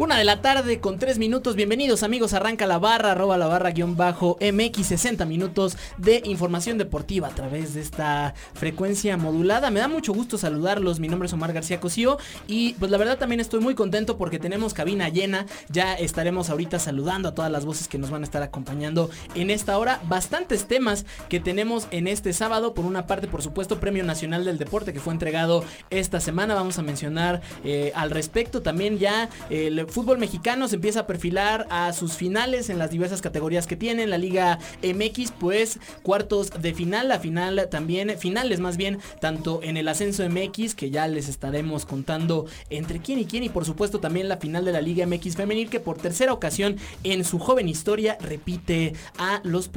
Una de la tarde con tres minutos. Bienvenidos amigos. Arranca la barra, arroba la barra guion bajo MX 60 minutos de información deportiva a través de esta frecuencia modulada. Me da mucho gusto saludarlos. Mi nombre es Omar García Cosío y pues la verdad también estoy muy contento porque tenemos cabina llena. Ya estaremos ahorita saludando a todas las voces que nos van a estar acompañando en esta hora. Bastantes temas que tenemos en este sábado. Por una parte, por supuesto, Premio Nacional del Deporte que fue entregado esta semana. Vamos a mencionar eh, al respecto también ya el fútbol mexicano se empieza a perfilar a sus finales en las diversas categorías que tiene. La Liga MX, pues cuartos de final, la final también, finales más bien, tanto en el ascenso MX, que ya les estaremos contando entre quién y quién, y por supuesto también la final de la Liga MX femenil, que por tercera ocasión en su joven historia repite a, los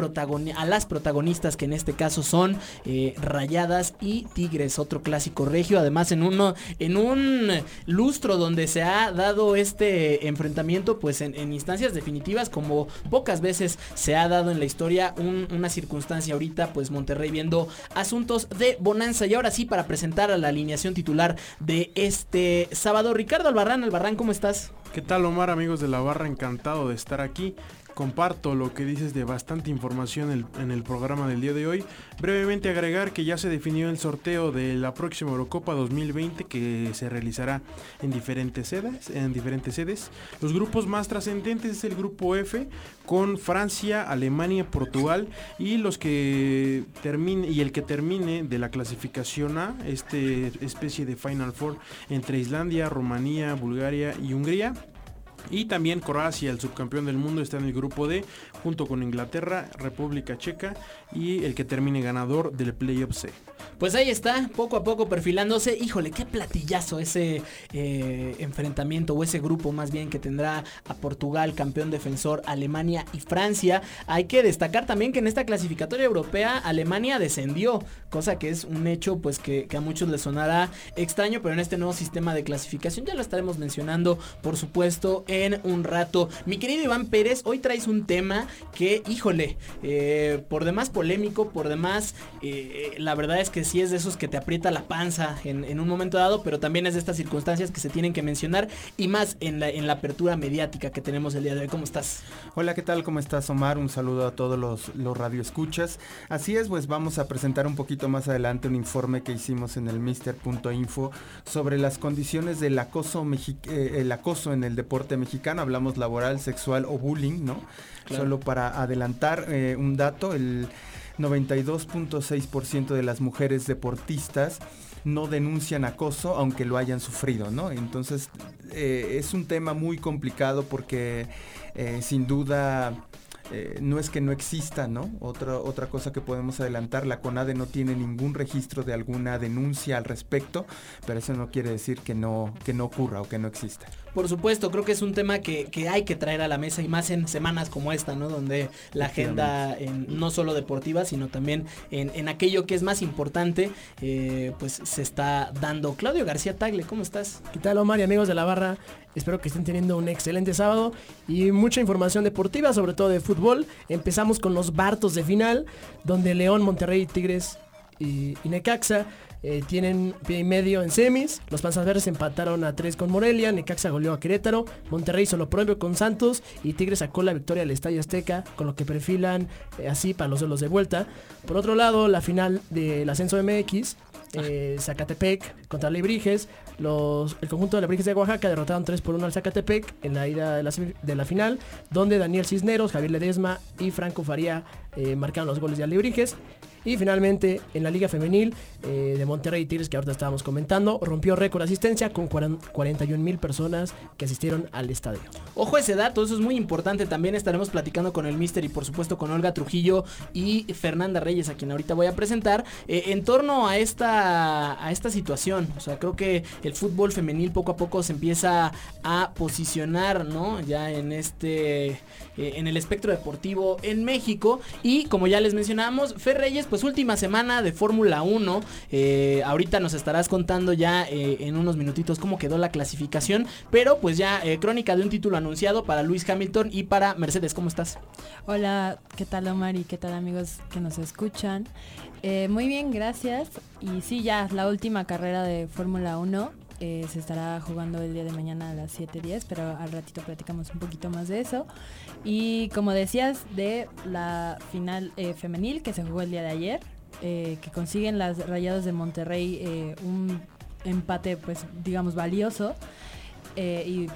a las protagonistas, que en este caso son eh, Rayadas y Tigres, otro clásico regio, además en uno, en un lustro donde se ha dado este enfrentamiento pues en, instancias definitivas como pocas veces se ha dado en la historia una circunstancia ahorita pues Monterrey viendo asuntos de bonanza y ahora sí para presentar a la alineación titular de este sábado Ricardo Albarrán Albarrán ¿cómo estás? ¿Qué tal Omar amigos de la barra? Encantado de estar aquí comparto lo que dices de bastante información en el, programa del día de hoy. Brevemente agregar que ya se definió el sorteo de la próxima Eurocopa 2020 que se realizará en diferentes sedes. En diferentes sedes. Los grupos más trascendentes es el grupo F con Francia, Alemania, Portugal y los que termine y el que termine de la clasificación A, este especie de Final Four entre Islandia, Rumanía, Bulgaria y Hungría. Y también Croacia, el subcampeón del mundo, está en el grupo D, junto con Inglaterra, República Checa y el que termine ganador del Playoff C. Pues ahí está, poco a poco perfilándose. Híjole, qué platillazo ese eh, enfrentamiento o ese grupo más bien que tendrá a Portugal, campeón defensor, Alemania y Francia. Hay que destacar también que en esta clasificatoria europea Alemania descendió, cosa que es un hecho pues que, que a muchos les sonará extraño, pero en este nuevo sistema de clasificación ya lo estaremos mencionando, por supuesto, en un rato. Mi querido Iván Pérez, hoy traes un tema que, híjole, eh, por demás polémico, por demás, eh, la verdad es que sí es de esos que te aprieta la panza en, un momento dado, pero también es de estas circunstancias que se tienen que mencionar y más en la, en la apertura mediática que tenemos el día de hoy. ¿Cómo estás? Hola, ¿qué tal? ¿Cómo estás, Omar? Un saludo a todos los, los radioescuchas. Así es, pues vamos a presentar un poquito más adelante un informe que hicimos en el mister.info sobre las condiciones del acoso, eh, el acoso en el deporte mexicano. Hablamos laboral, sexual o bullying, ¿no? Solo para adelantar eh, un dato, el 92.6% de las mujeres deportistas no denuncian acoso aunque lo hayan sufrido, ¿no? Entonces eh, es un tema muy complicado porque eh, sin duda eh, no es que no exista, ¿no? Otra, otra cosa que podemos adelantar, la CONADE no tiene ningún registro de alguna denuncia al respecto, pero eso no quiere decir que no, que no ocurra o que no exista. Por supuesto, creo que es un tema que, hay que traer a la mesa y más en semanas como esta, ¿no? Donde la agenda no solo deportiva, sino también en, aquello que es más importante, eh, pues se está dando. Claudio García Tagle, ¿cómo estás? ¿Qué tal Omar y amigos de la barra? Espero que estén teniendo un excelente sábado y mucha información deportiva, sobre todo de fútbol. Empezamos con los Bartos de final, donde León, Monterrey, Tigres y, y Necaxa eh, tienen pie y medio en semis. Los Panzas Verdes empataron a 3 con Morelia. Necaxa goleó a Querétaro. Monterrey solo propio con Santos. Y Tigres sacó la victoria al Estadio Azteca. Con lo que perfilan eh, así para los duelos de vuelta. Por otro lado, la final del ascenso MX. Eh, Zacatepec contra Lebrijes. El conjunto de Lebrijes de Oaxaca derrotaron 3 por 1 al Zacatepec en la ida de la, final, donde Daniel Cisneros, Javier Ledesma y Franco Faría marcaron los goles de Alebrijes. Y finalmente, en la Liga Femenil eh, de Monterrey Tigres, que ahorita estábamos comentando, rompió récord asistencia con 41 mil personas que asistieron al estadio. Ojo ese dato, eso es muy importante. También estaremos platicando con el Mister y por supuesto con Olga Trujillo y Fernanda Reyes, a quien ahorita voy a presentar, eh, en torno a esta, a esta situación. O sea, creo que el fútbol femenil poco a poco se empieza a posicionar, ¿no? Ya en este, eh, en el espectro deportivo en México. Y como ya les mencionamos, Fer Reyes, pues última semana de Fórmula 1. Eh, ahorita nos estarás contando ya eh, en unos minutitos cómo quedó la clasificación. Pero pues ya crónica de un título anunciado para Luis Hamilton y para Mercedes. ¿Cómo estás? Hola, ¿qué tal Omar y qué tal amigos que nos escuchan? muy bien, gracias. Y sí, ya la última carrera de Fórmula 1 eh, se estará jugando el día de mañana a las 7.10, pero al ratito platicamos un poquito más de eso. Y como decías, de la final eh, femenil que se jugó el día de ayer, eh, que consiguen las Rayadas de Monterrey un empate, pues digamos, valioso. y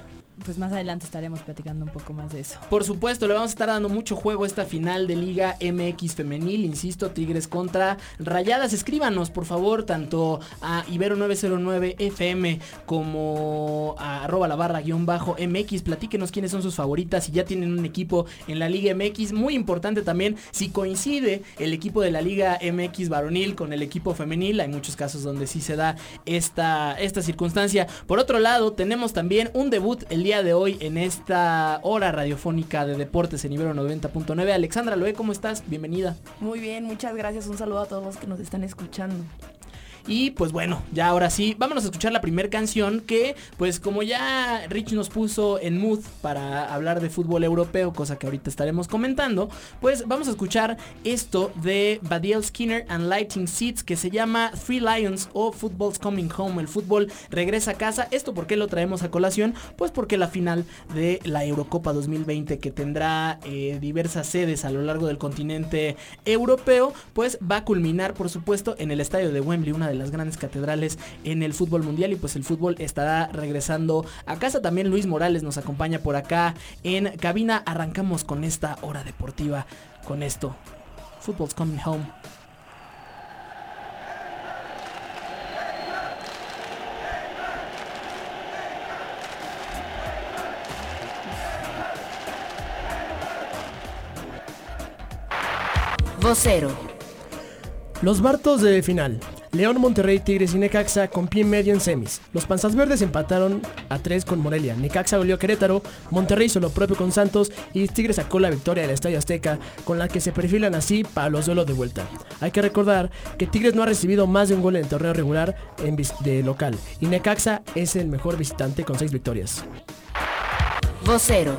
pues más adelante estaremos platicando un poco más de eso. Por supuesto, le vamos a estar dando mucho juego esta final de Liga MX femenil, insisto, Tigres contra Rayadas. Escríbanos, por favor, tanto a Ibero909 FM como a arroba la barra guion bajo MX. Platíquenos quiénes son sus favoritas, si ya tienen un equipo en la Liga MX. Muy importante también, si coincide el equipo de la Liga MX varonil con el equipo femenil. Hay muchos casos donde sí se da esta, esta circunstancia. Por otro lado, tenemos también un debut el día de hoy en esta hora radiofónica de deportes en Ibero 90.9. Alexandra Loé, ¿cómo estás? Bienvenida. Muy bien, muchas gracias. Un saludo a todos los que nos están escuchando. Y pues bueno, ya ahora sí, vámonos a escuchar la primera canción que pues como ya Rich nos puso en mood para hablar de fútbol europeo, cosa que ahorita estaremos comentando, pues vamos a escuchar esto de Badiel Skinner and Lighting Seats que se llama Three Lions o Football's Coming Home, el fútbol regresa a casa. ¿Esto por qué lo traemos a colación? Pues porque la final de la Eurocopa 2020 que tendrá eh, diversas sedes a lo largo del continente europeo, pues va a culminar por supuesto en el estadio de Wembley, una de las grandes catedrales en el fútbol mundial y pues el fútbol estará regresando a casa. También Luis Morales nos acompaña por acá en cabina. Arrancamos con esta hora deportiva, con esto. Football's coming home. Vocero. Los Bartos de final. León, Monterrey, Tigres y Necaxa con pie medio en semis. Los Panzas Verdes empataron a 3 con Morelia. Necaxa volvió a Querétaro, Monterrey hizo lo propio con Santos y Tigres sacó la victoria del Estadio Azteca, con la que se perfilan así para los duelos de vuelta. Hay que recordar que Tigres no ha recibido más de un gol en el torneo regular en de local y Necaxa es el mejor visitante con 6 victorias. Vocero.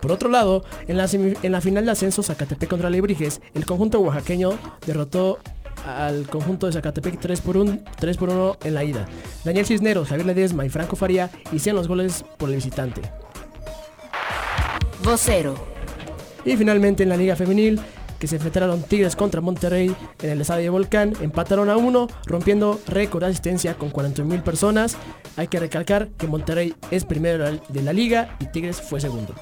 Por otro lado, en la, en la final de ascenso Zacatepec contra Lebrijes, el conjunto oaxaqueño derrotó al conjunto de Zacatepec 3 por, 1, 3 por 1 en la ida. Daniel Cisneros, Javier Ledesma y Franco Faría hicieron los goles por el visitante. Vocero. Y finalmente en la Liga Femenil, que se enfrentaron Tigres contra Monterrey en el estadio de Volcán, empataron a 1, rompiendo récord de asistencia con 41.000 personas. Hay que recalcar que Monterrey es primero de la liga y Tigres fue segundo.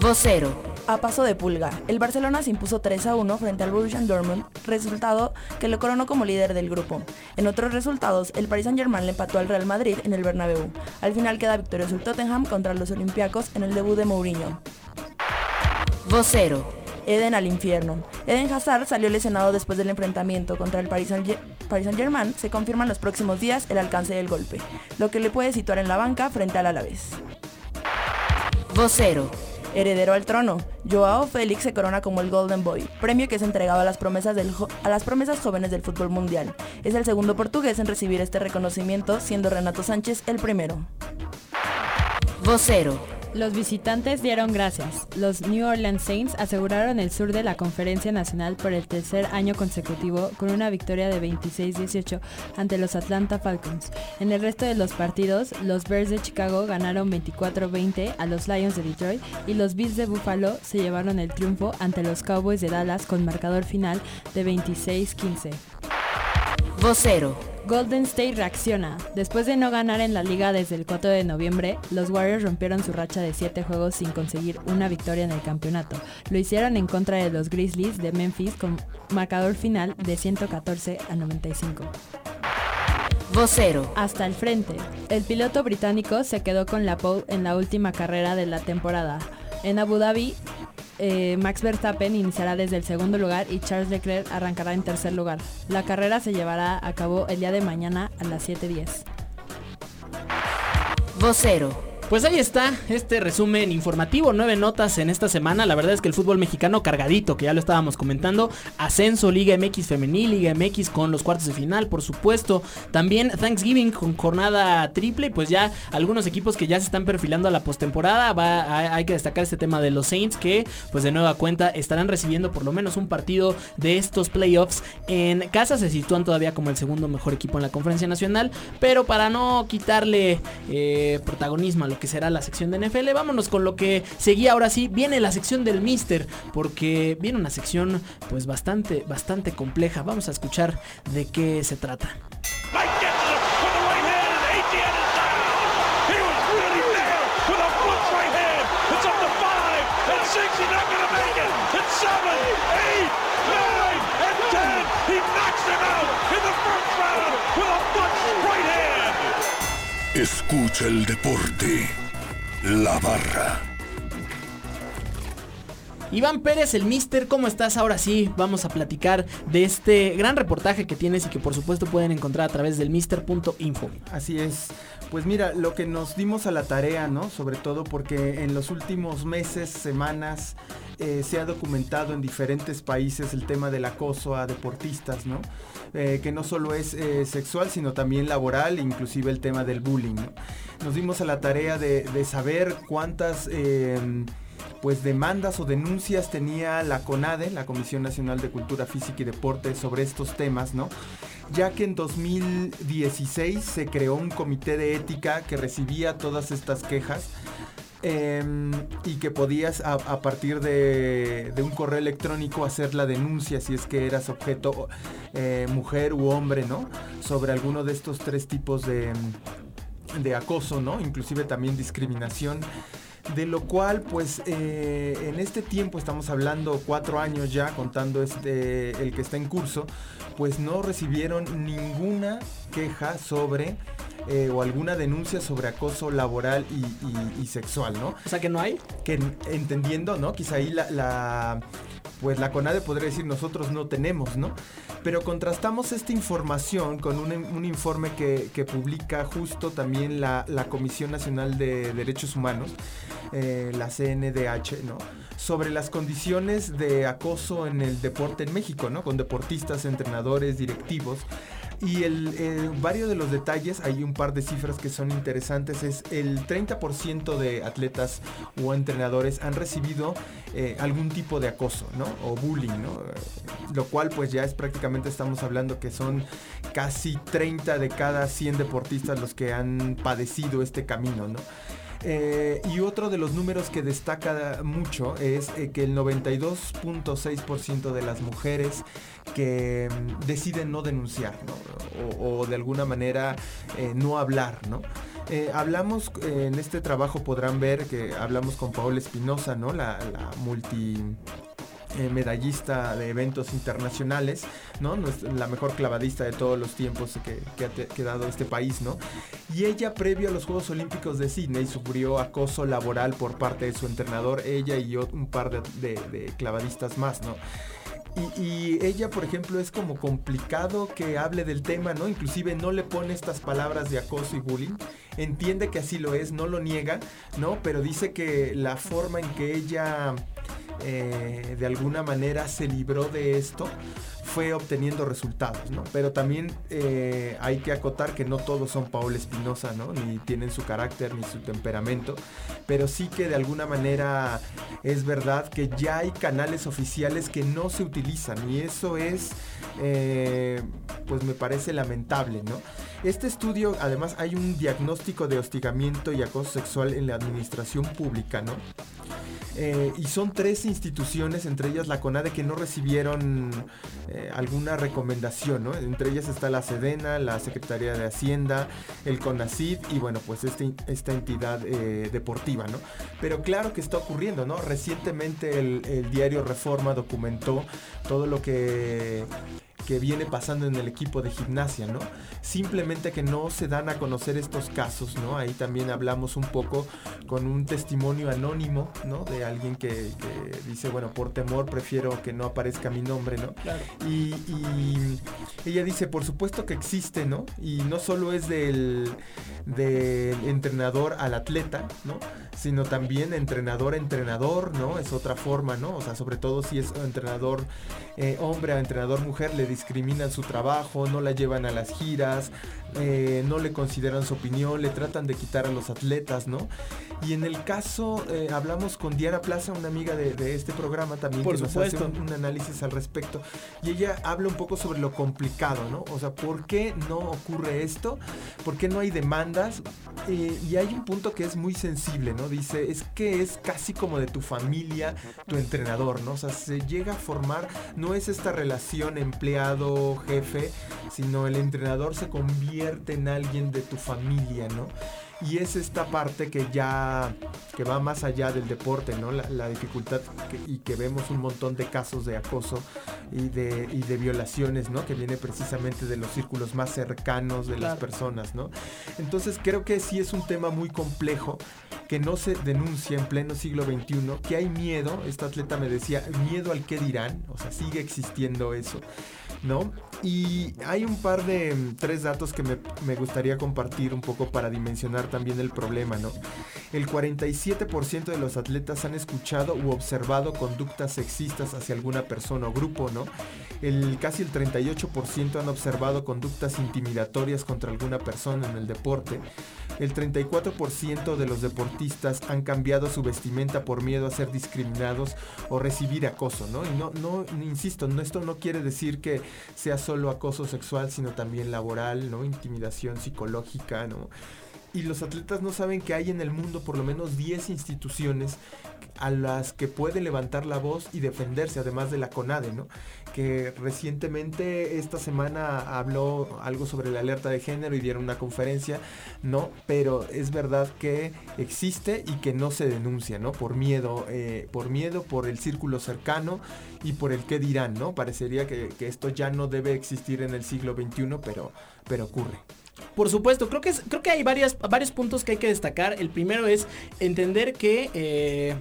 Vocero a paso de pulga. El Barcelona se impuso 3 a 1 frente al Borussia Dortmund, resultado que lo coronó como líder del grupo. En otros resultados, el Paris Saint-Germain le empató al Real Madrid en el Bernabéu. Al final queda victorioso el Tottenham contra los Olympiacos en el debut de Mourinho. Vocero. Eden al infierno. Eden Hazard salió lesionado después del enfrentamiento contra el Paris Saint-Germain. Se confirma en los próximos días el alcance del golpe, lo que le puede situar en la banca frente al Alavés. Vocero heredero al trono. Joao Félix se corona como el Golden Boy, premio que es entregado a las promesas, a las promesas jóvenes del fútbol mundial. Es el segundo portugués en recibir este reconocimiento, siendo Renato Sánchez el primero. Vocero. Los visitantes dieron gracias. Los New Orleans Saints aseguraron el sur de la Conferencia Nacional por el tercer año consecutivo con una victoria de 26-18 ante los Atlanta Falcons. En el resto de los partidos, los Bears de Chicago ganaron 24-20 a los Lions de Detroit y los Bills de Buffalo se llevaron el triunfo ante los Cowboys de Dallas con marcador final de 26-15. Vocero. Golden State reacciona. Después de no ganar en la liga desde el 4 de noviembre, los Warriors rompieron su racha de 7 juegos sin conseguir una victoria en el campeonato. Lo hicieron en contra de los Grizzlies de Memphis con marcador final de 114 a 95. Vocero. Hasta el frente. El piloto británico se quedó con la pole en la última carrera de la temporada. En Abu Dhabi, eh, Max Verstappen iniciará desde el segundo lugar y Charles Leclerc arrancará en tercer lugar. La carrera se llevará a cabo el día de mañana a las 7.10. Vocero. Pues ahí está este resumen informativo, nueve notas en esta semana. La verdad es que el fútbol mexicano cargadito, que ya lo estábamos comentando. Ascenso, Liga MX femenil, Liga MX con los cuartos de final, por supuesto. También Thanksgiving con jornada triple. Pues ya algunos equipos que ya se están perfilando a la postemporada. Hay que destacar este tema de los Saints que, pues de nueva cuenta, estarán recibiendo por lo menos un partido de estos playoffs en casa. Se sitúan todavía como el segundo mejor equipo en la conferencia nacional. Pero para no quitarle eh, protagonismo a lo que será la sección de NFL. Vámonos con lo que seguía ahora sí. Viene la sección del Mister, porque viene una sección pues bastante, bastante compleja. Vamos a escuchar de qué se trata. Escucha el deporte. La barra. Iván Pérez, el Mister, ¿cómo estás? Ahora sí, vamos a platicar de este gran reportaje que tienes y que por supuesto pueden encontrar a través del mister.info. Así es. Pues mira, lo que nos dimos a la tarea, ¿no? Sobre todo porque en los últimos meses, semanas, eh, se ha documentado en diferentes países el tema del acoso a deportistas. Eh, que no solo es eh, sexual, sino también laboral, inclusive el tema del bullying. Nos dimos a la tarea de, saber cuántas em, pues demandas o denuncias tenía la CONADE, la Comisión Nacional de Cultura Física y Deporte, sobre estos temas. Ya que en 2016 se creó un comité de ética que recibía todas estas quejas Em, y que podías a, partir de, un correo electrónico hacer la denuncia si es que eras objeto eh, mujer u hombre, ¿no? Sobre alguno de estos tres tipos de, de acoso, ¿no? Inclusive también discriminación. De lo cual, pues, eh, en este tiempo estamos hablando cuatro años ya, contando este, el que está en curso, pues no recibieron ninguna queja sobre eh, o alguna denuncia sobre acoso laboral y, sexual, ¿no? O sea que no hay. Que entendiendo, ¿no? Quizá ahí la, pues la CONADE podría decir nosotros no tenemos, ¿no? Pero contrastamos esta información con un, informe que, publica justo también la, Comisión Nacional de Derechos Humanos, eh, la CNDH, ¿no? Sobre las condiciones de acoso en el deporte en México, ¿no? Con deportistas, entrenadores, directivos. Y el, varios de los detalles, hay un par de cifras que son interesantes, es el 30% de atletas o entrenadores han recibido eh, algún tipo de acoso, ¿no? O bullying, ¿no? Lo cual pues ya es prácticamente estamos hablando que son casi 30 de cada 100 deportistas los que han padecido este camino, ¿no? Eh, y otro de los números que destaca mucho es eh, que el 92.6% de las mujeres que mm, deciden no denunciar o, de alguna manera eh, no hablar, ¿no? hablamos en este trabajo podrán ver que hablamos con Paola Espinosa, ¿no? La, la multi eh, medallista de eventos internacionales, ¿no? La mejor clavadista de todos los tiempos que, ha quedado este país, ¿no? Y ella, previo a los Juegos Olímpicos de Sydney, sufrió acoso laboral por parte de su entrenador, ella y un par de, clavadistas más, ¿no? Y, ella, por ejemplo, es como complicado que hable del tema, ¿no? Inclusive no le pone estas palabras de acoso y bullying. Entiende que así lo es, no lo niega, ¿no? Pero dice que la forma en que ella eh, de alguna manera se libró de esto fue obteniendo resultados, ¿no? Pero también eh, hay que acotar que no todos son Paola Espinosa, ¿no? Ni tienen su carácter ni su temperamento, pero sí que de alguna manera es verdad que ya hay canales oficiales que no se utilizan y eso es, eh, pues me parece lamentable, ¿no? Este estudio, además, hay un diagnóstico de hostigamiento y acoso sexual en la administración pública, ¿no? Eh, y son tres instituciones, entre ellas la CONADE, que no recibieron eh, alguna recomendación, ¿no? Entre ellas está la SEDENA, la Secretaría de Hacienda, el CONACID y bueno, pues este, esta entidad eh, deportiva, ¿no? Pero claro que está ocurriendo, ¿no? Recientemente el, el diario Reforma documentó todo lo que que viene pasando en el equipo de gimnasia, ¿no? Simplemente que no se dan a conocer estos casos, ¿no? Ahí también hablamos un poco con un testimonio anónimo, ¿no? De alguien que, que dice, bueno, por temor prefiero que no aparezca mi nombre, ¿no? Claro. Y, y ella dice, por supuesto que existe, ¿no? Y no solo es del, del entrenador al atleta, ¿no? Sino también entrenador a entrenador, ¿no? Es otra forma, ¿no? O sea, sobre todo si es entrenador eh, hombre a entrenador mujer, le discriminan su trabajo, no la llevan a las giras, eh, no le consideran su opinión, le tratan de quitar a los atletas, ¿no? Y en el caso, eh, hablamos con Diana Plaza, una amiga de, de este programa también, Por que nos hace un, un análisis al respecto. Y ella habla un poco sobre lo complicado, ¿no? O sea, ¿por qué no ocurre esto? ¿Por qué no hay demandas? Eh, y hay un punto que es muy sensible, ¿no? Dice, es que es casi como de tu familia, tu entrenador, ¿no? O sea, se llega a formar, no es esta relación empleado-jefe, sino el entrenador se convierte en alguien de tu familia, ¿no? Y es esta parte que ya, que va más allá del deporte, ¿no? La, la dificultad que- y que vemos un montón de casos de acoso y de, y de violaciones, ¿no? Que viene precisamente de los círculos más cercanos de las personas, ¿no? Entonces creo que sí es un tema muy complejo que no se denuncia en pleno siglo XXI, que hay miedo, esta atleta me decía, miedo al qué dirán, o sea, sigue existiendo eso, ¿no? Y hay un par de mm, tres datos que me, me gustaría compartir un poco para dimensionar también el problema, ¿no? El 47% de los atletas han escuchado u observado conductas sexistas hacia alguna persona o grupo, ¿no? El, casi el 38% han observado conductas intimidatorias contra alguna persona en el deporte. El 34% de los deportistas han cambiado su vestimenta por miedo a ser discriminados o recibir acoso, ¿no? Y no, no, insisto, no, esto no quiere decir que sea solo acoso sexual, sino también laboral, ¿no? Intimidación psicológica, ¿no? Y los atletas no saben que hay en el mundo por lo menos 10 instituciones a las que puede levantar la voz y defenderse, además de la CONADE, ¿no? Que recientemente esta semana habló algo sobre la alerta de género y dieron una conferencia, ¿no? Pero es verdad que existe y que no se denuncia, ¿no? Por miedo, eh, por miedo, por el círculo cercano y por el qué dirán, ¿no? Parecería que, que esto ya no debe existir en el siglo XXI, pero, pero ocurre. Por supuesto, creo que, creo que hay varios puntos que hay que destacar. El primero es entender que, eh,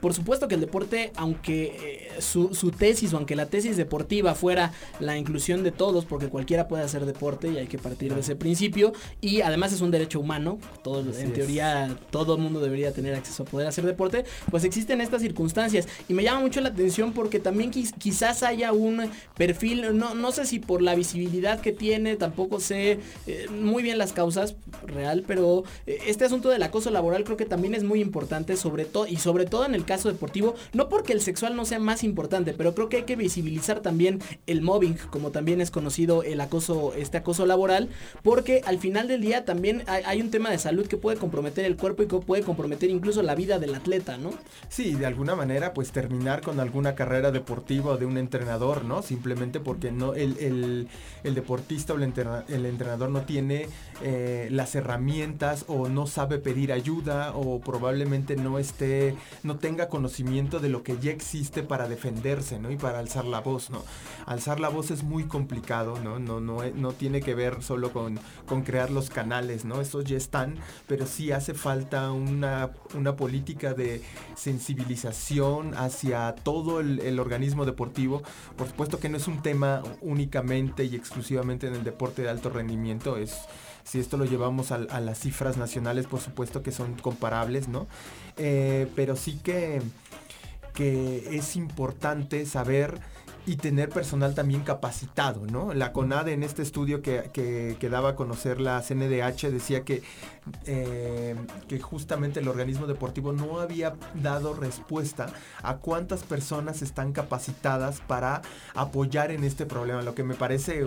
por supuesto que el deporte, aunque eh, su, su tesis o aunque la tesis deportiva fuera la inclusión de todos, porque cualquiera puede hacer deporte y hay que partir de ese principio, y además es un derecho humano, todo, Así en es. teoría todo el mundo debería tener acceso a poder hacer deporte, pues existen estas circunstancias. Y me llama mucho la atención porque también quiz- quizás haya un perfil, no, no sé si por la visibilidad que tiene, tampoco sé eh, muy bien las causas real, pero eh, este asunto del acoso laboral creo que también es muy importante, sobre todo, y sobre todo en el caso deportivo, no porque el sexual no sea más importante, pero creo que hay que visibilizar también el mobbing, como también es conocido el acoso, este acoso laboral, porque al final del día también hay, un tema de salud que puede comprometer el cuerpo y que puede comprometer incluso la vida del atleta, ¿no? Sí, de alguna manera, pues terminar con alguna carrera deportiva de un entrenador, ¿no? Simplemente porque no el, el- el deportista o el, entrena- el entrenador no tiene eh, las herramientas o no sabe pedir ayuda o probablemente no esté, no tenga conocimiento de lo que ya existe para defenderse, ¿no? Y para alzar la voz, ¿no? Alzar la voz es muy complicado, ¿no? No, e- no tiene que ver solo con, crear los canales, ¿no? Estos ya están, pero sí hace falta una, política de sensibilización hacia todo el, el organismo deportivo. Por supuesto que no es un tema únicamente y exclusivamente en el deporte de alto rendimiento, es... Si esto lo llevamos a, a las cifras nacionales, por supuesto que son comparables, ¿no? Eh, pero sí que, que es importante saber y tener personal también capacitado, ¿no? La CONADE en este estudio que, que, que daba a conocer la CNDH decía que, eh, que justamente el organismo deportivo no había dado respuesta a cuántas personas están capacitadas para apoyar en este problema, lo que me parece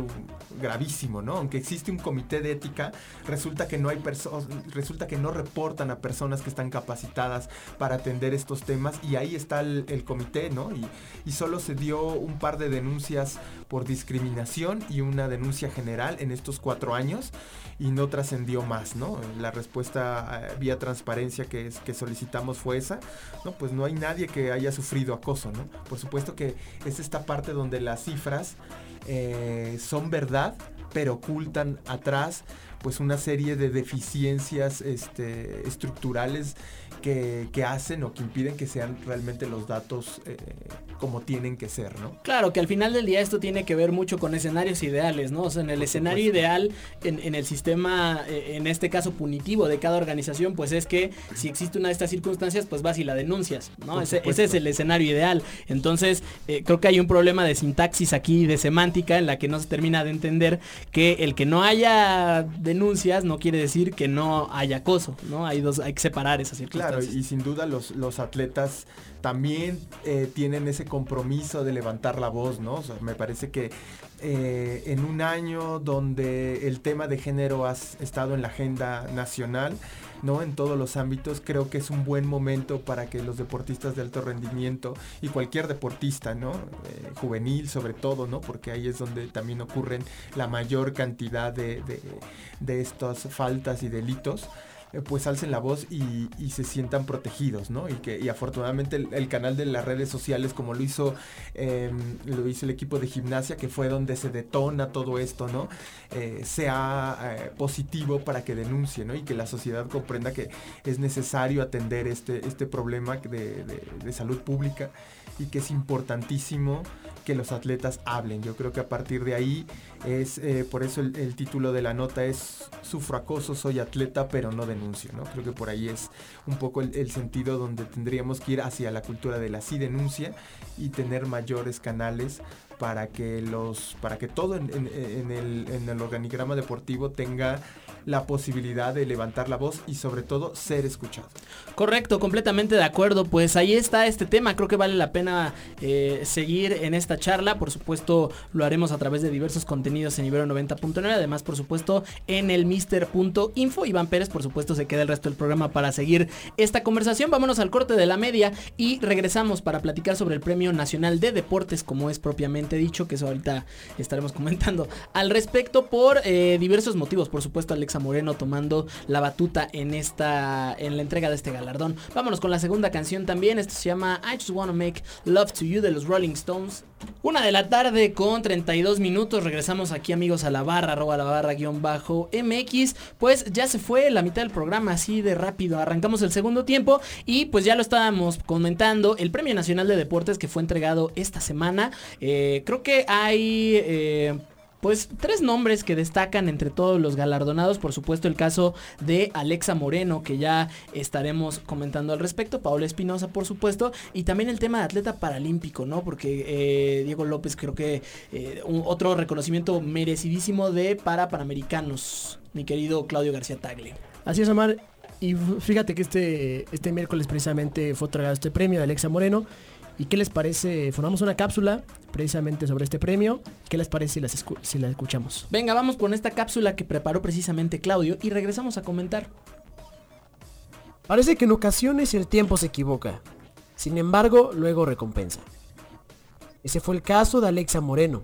gravísimo, ¿no? Aunque existe un comité de ética, resulta que no hay personas, resulta que no reportan a personas que están capacitadas para atender estos temas y ahí está el, el comité, ¿no? Y, y solo se dio un par de denuncias por discriminación y una denuncia general en estos cuatro años y no trascendió más, ¿no? La respuesta eh, vía transparencia que, solicitamos fue esa, ¿no? Pues no hay nadie que haya sufrido acoso, ¿no? Por supuesto que es esta parte donde las cifras eh, son verdad, pero ocultan atrás pues una serie de deficiencias este, estructurales que, que, hacen o que impiden que sean realmente los datos eh, como tienen que ser, ¿no? Claro, que al final del día esto tiene que ver mucho con escenarios ideales, ¿no? O sea, en el Por escenario supuesto. ideal, en, en, el sistema, eh, en este caso punitivo de cada organización, pues es que si existe una de estas circunstancias, pues vas y la denuncias, ¿no? Ese, ese, es el escenario ideal. Entonces, eh, creo que hay un problema de sintaxis aquí, de semántica, en la que no se termina de entender que el que no haya denuncias no quiere decir que no haya acoso, ¿no? Hay dos, hay que separar esas circunstancias. Claro, y sin duda los, los atletas también eh, tienen ese compromiso de levantar la voz, ¿no? O sea, me parece que eh, en un año donde el tema de género ha estado en la agenda nacional, ¿no? En todos los ámbitos, creo que es un buen momento para que los deportistas de alto rendimiento y cualquier deportista, ¿no? Eh, juvenil sobre todo, ¿no? Porque ahí es donde también ocurren la mayor cantidad de, de, de estas faltas y delitos pues alcen la voz y, se sientan protegidos, ¿no? Y que afortunadamente el, canal de las redes sociales, como lo hizo, eh, lo hizo el equipo de gimnasia, que fue donde se detona todo esto, ¿no? Eh, sea eh, positivo para que denuncie, ¿no? Y que la sociedad comprenda que es necesario atender este, este problema de, de salud pública y que es importantísimo que los atletas hablen. Yo creo que a partir de ahí es, eh, por eso el, título de la nota es Sufro acoso, soy atleta, pero no denuncio, ¿no? Creo que por ahí es un poco el, sentido donde tendríamos que ir hacia la cultura de la sí denuncia y tener mayores canales para que los para que todo en, en, en, el, en el organigrama deportivo tenga la posibilidad de levantar la voz y sobre todo ser escuchado. Correcto, completamente de acuerdo. Pues ahí está este tema. Creo que vale la pena eh, seguir en esta charla. Por supuesto, lo haremos a través de diversos contenidos en Ibero 90.9. Además, por supuesto, en el mister.info. Iván Pérez, por supuesto, se queda el resto del programa para seguir esta conversación. Vámonos al corte de la media y regresamos para platicar sobre el Premio Nacional de Deportes, como es propiamente dicho, que eso ahorita estaremos comentando al respecto por eh, diversos motivos. Por supuesto, Alexa Moreno tomando la batuta en esta en la entrega de este galardón. Vámonos con la segunda canción también. Esto se llama I Just Wanna Make Love to You de los Rolling Stones. Una de la tarde con 32 minutos. Regresamos aquí, amigos, a la barra, arroba la barra guion bajo MX. Pues ya se fue la mitad del programa, así de rápido. Arrancamos el segundo tiempo y pues ya lo estábamos comentando. El Premio Nacional de Deportes que fue entregado esta semana. Eh, creo que hay. Eh, pues tres nombres que destacan entre todos los galardonados, por supuesto el caso de Alexa Moreno, que ya estaremos comentando al respecto, Paola Espinosa, por supuesto, y también el tema de atleta paralímpico, ¿no? Porque eh, Diego López creo que eh, otro reconocimiento merecidísimo de para panamericanos, mi querido Claudio García Tagle. Así es, Omar, y fíjate que este, este miércoles precisamente fue otorgado este premio de Alexa Moreno. ¿Y qué les parece? Formamos una cápsula precisamente sobre este premio. ¿Qué les parece si, las escu si la escuchamos? Venga, vamos con esta cápsula que preparó precisamente Claudio y regresamos a comentar. Parece que en ocasiones el tiempo se equivoca. Sin embargo, luego recompensa. Ese fue el caso de Alexa Moreno,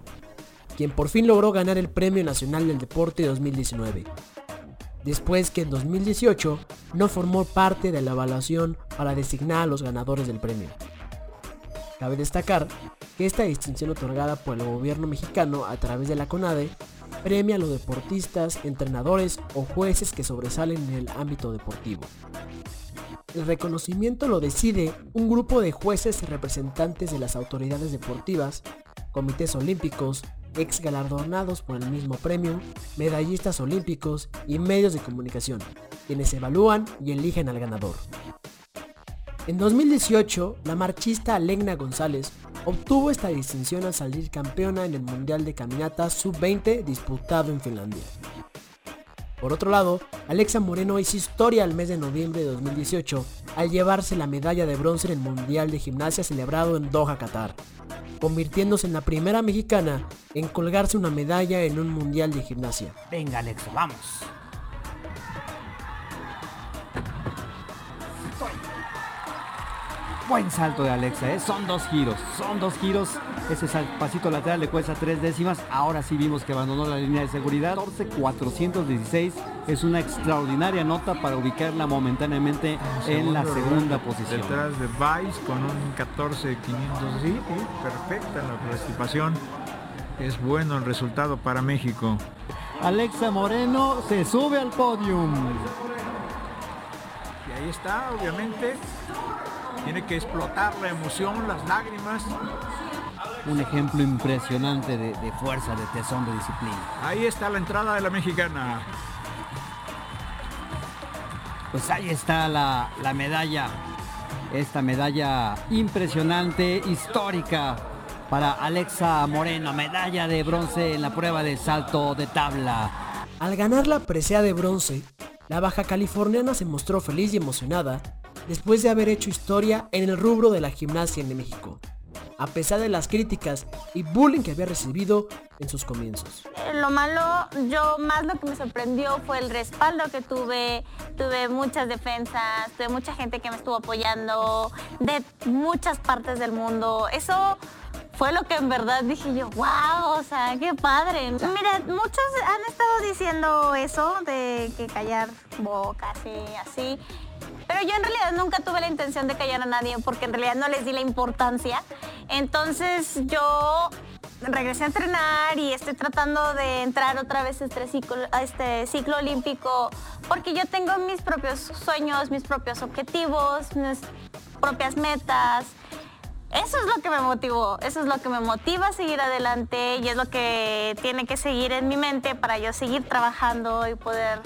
quien por fin logró ganar el Premio Nacional del Deporte 2019. Después que en 2018 no formó parte de la evaluación para designar a los ganadores del premio. Cabe destacar que esta distinción otorgada por el gobierno mexicano a través de la CONADE premia a los deportistas, entrenadores o jueces que sobresalen en el ámbito deportivo. El reconocimiento lo decide un grupo de jueces y representantes de las autoridades deportivas, comités olímpicos, ex galardonados por el mismo premio, medallistas olímpicos y medios de comunicación, quienes evalúan y eligen al ganador. En 2018, la marchista Alegna González obtuvo esta distinción al salir campeona en el Mundial de Caminata Sub-20 disputado en Finlandia. Por otro lado, Alexa Moreno hizo historia al mes de noviembre de 2018 al llevarse la medalla de bronce en el Mundial de Gimnasia celebrado en Doha, Qatar, convirtiéndose en la primera mexicana en colgarse una medalla en un Mundial de Gimnasia. Venga Alexa, vamos. Buen salto de Alexa, ¿eh? son dos giros, son dos giros. Ese pasito lateral le cuesta tres décimas. Ahora sí vimos que abandonó la línea de seguridad. 14-416 es una extraordinaria nota para ubicarla momentáneamente en la segunda posición. Detrás de Vice con un 14-500, sí, perfecta la participación. Es bueno el resultado para México. Alexa Moreno se sube al podium. Y ahí está, obviamente, tiene que explotar la emoción, las lágrimas. Un ejemplo impresionante de, fuerza, de tesón, de disciplina. Ahí está la entrada de la mexicana. Pues ahí está la, la medalla. Esta medalla impresionante, histórica para Alexa Moreno. Medalla de bronce en la prueba de salto de tabla. Al ganar la presea de bronce, la baja californiana se mostró feliz y emocionada después de haber hecho historia en el rubro de la gimnasia en México, a pesar de las críticas y bullying que había recibido en sus comienzos. Lo malo, yo más lo que me sorprendió fue el respaldo que tuve, tuve muchas defensas, tuve mucha gente que me estuvo apoyando de muchas partes del mundo. Eso fue lo que en verdad dije yo, wow, o sea, qué padre. Mira, muchos han estado diciendo eso de que callar bocas y así. Pero yo en realidad nunca tuve la intención de callar a nadie porque en realidad no les di la importancia. Entonces yo regresé a entrenar y estoy tratando de entrar otra vez a este ciclo, este ciclo olímpico porque yo tengo mis propios sueños, mis propios objetivos, mis propias metas. Eso es lo que me motivó, eso es lo que me motiva a seguir adelante y es lo que tiene que seguir en mi mente para yo seguir trabajando y poder